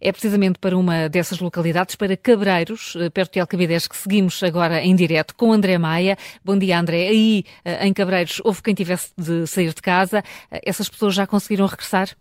É precisamente para uma dessas localidades, para Cabreiros, eh, perto de Alcabidez, que seguimos agora em direto com André Maia. Bom dia, André. Aí eh, em Cabreiros houve quem tivesse de sair de casa. Eh, essas pessoas já conseguiram regressar?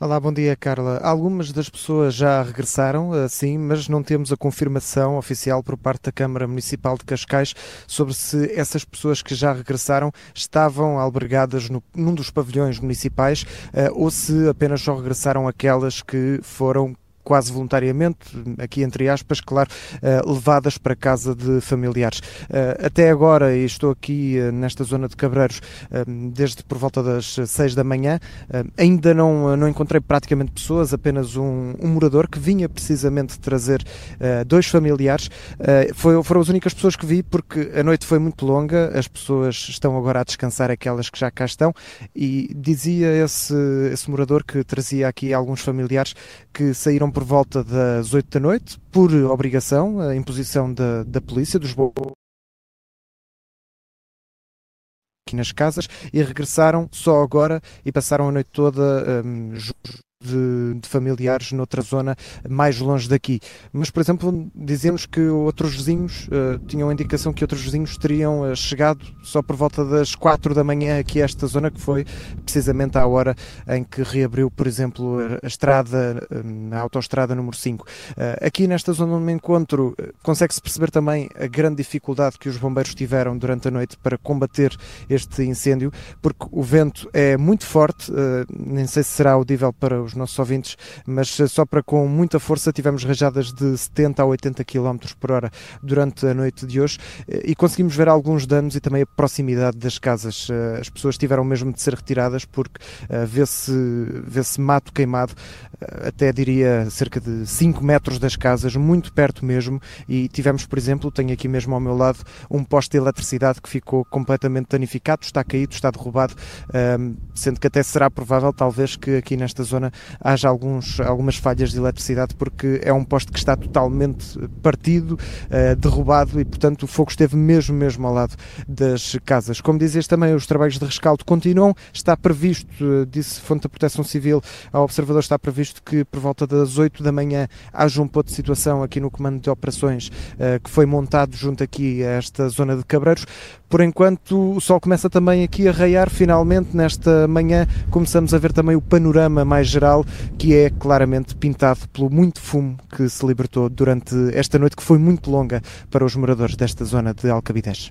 Olá, bom dia, Carla. Algumas das pessoas já regressaram, sim, mas não temos a confirmação oficial por parte da Câmara Municipal de Cascais sobre se essas pessoas que já regressaram estavam albergadas no, num dos pavilhões municipais uh, ou se apenas só regressaram aquelas que foram quase voluntariamente, aqui entre aspas, claro, eh, levadas para casa de familiares. Eh, até agora, e estou aqui eh, nesta zona de Cabreiros desde por volta das 6 da manhã, ainda não, não encontrei praticamente pessoas, apenas um, um morador que vinha precisamente trazer dois familiares. Foi, foram as únicas pessoas que vi porque a noite foi muito longa, as pessoas estão agora a descansar, aquelas que já cá estão, e dizia esse, esse morador que trazia aqui alguns familiares que saíram por volta das 8 da noite, por obrigação, a imposição da, da polícia, dos aqui nas casas e regressaram só agora e passaram a noite toda um, de, de, familiares noutra zona mais longe daqui. Mas, por exemplo, dizemos que outros vizinhos uh, tinham a indicação que outros vizinhos teriam uh, chegado só por volta das 4 da manhã aqui a esta zona, que foi precisamente à hora em que reabriu, por exemplo, a, estrada, uh, a autoestrada número 5. aqui nesta zona onde me encontro, consegue-se perceber também a grande dificuldade que os bombeiros tiveram durante a noite para combater este incêndio, porque o vento é muito forte, nem sei se será audível para os nossos ouvintes, mas eh, só para com muita força tivemos rajadas de 70 a 80 km por hora durante a noite de hoje eh, e conseguimos ver alguns danos e também a proximidade das casas. Eh, as pessoas tiveram mesmo de ser retiradas porque vê-se vê mato queimado até diria cerca de 5 metros das casas, muito perto mesmo, e tivemos, por exemplo, tenho aqui mesmo ao meu lado um poste de eletricidade que ficou completamente danificado, está caído, está derrubado, sendo que até será provável, talvez, que aqui nesta zona haja alguns, algumas falhas de eletricidade, porque é um poste que está totalmente partido, uh, derrubado e, portanto, o fogo esteve mesmo, mesmo ao lado das casas. Como dizias também, os trabalhos de rescaldo continuam, está previsto, uh, disse Fonte da Proteção Civil ao Observador, está previsto que por volta das 8 da manhã haja um ponto de situação aqui no Comando de Operações uh, que foi montado junto aqui a esta zona de Cabreiros. Por enquanto, o sol começa também aqui a raiar, finalmente, nesta manhã, começamos a ver também o panorama mais geral, que é claramente pintado pelo muito fumo que se libertou durante esta noite, que foi muito longa para os moradores desta zona de Alcabidez.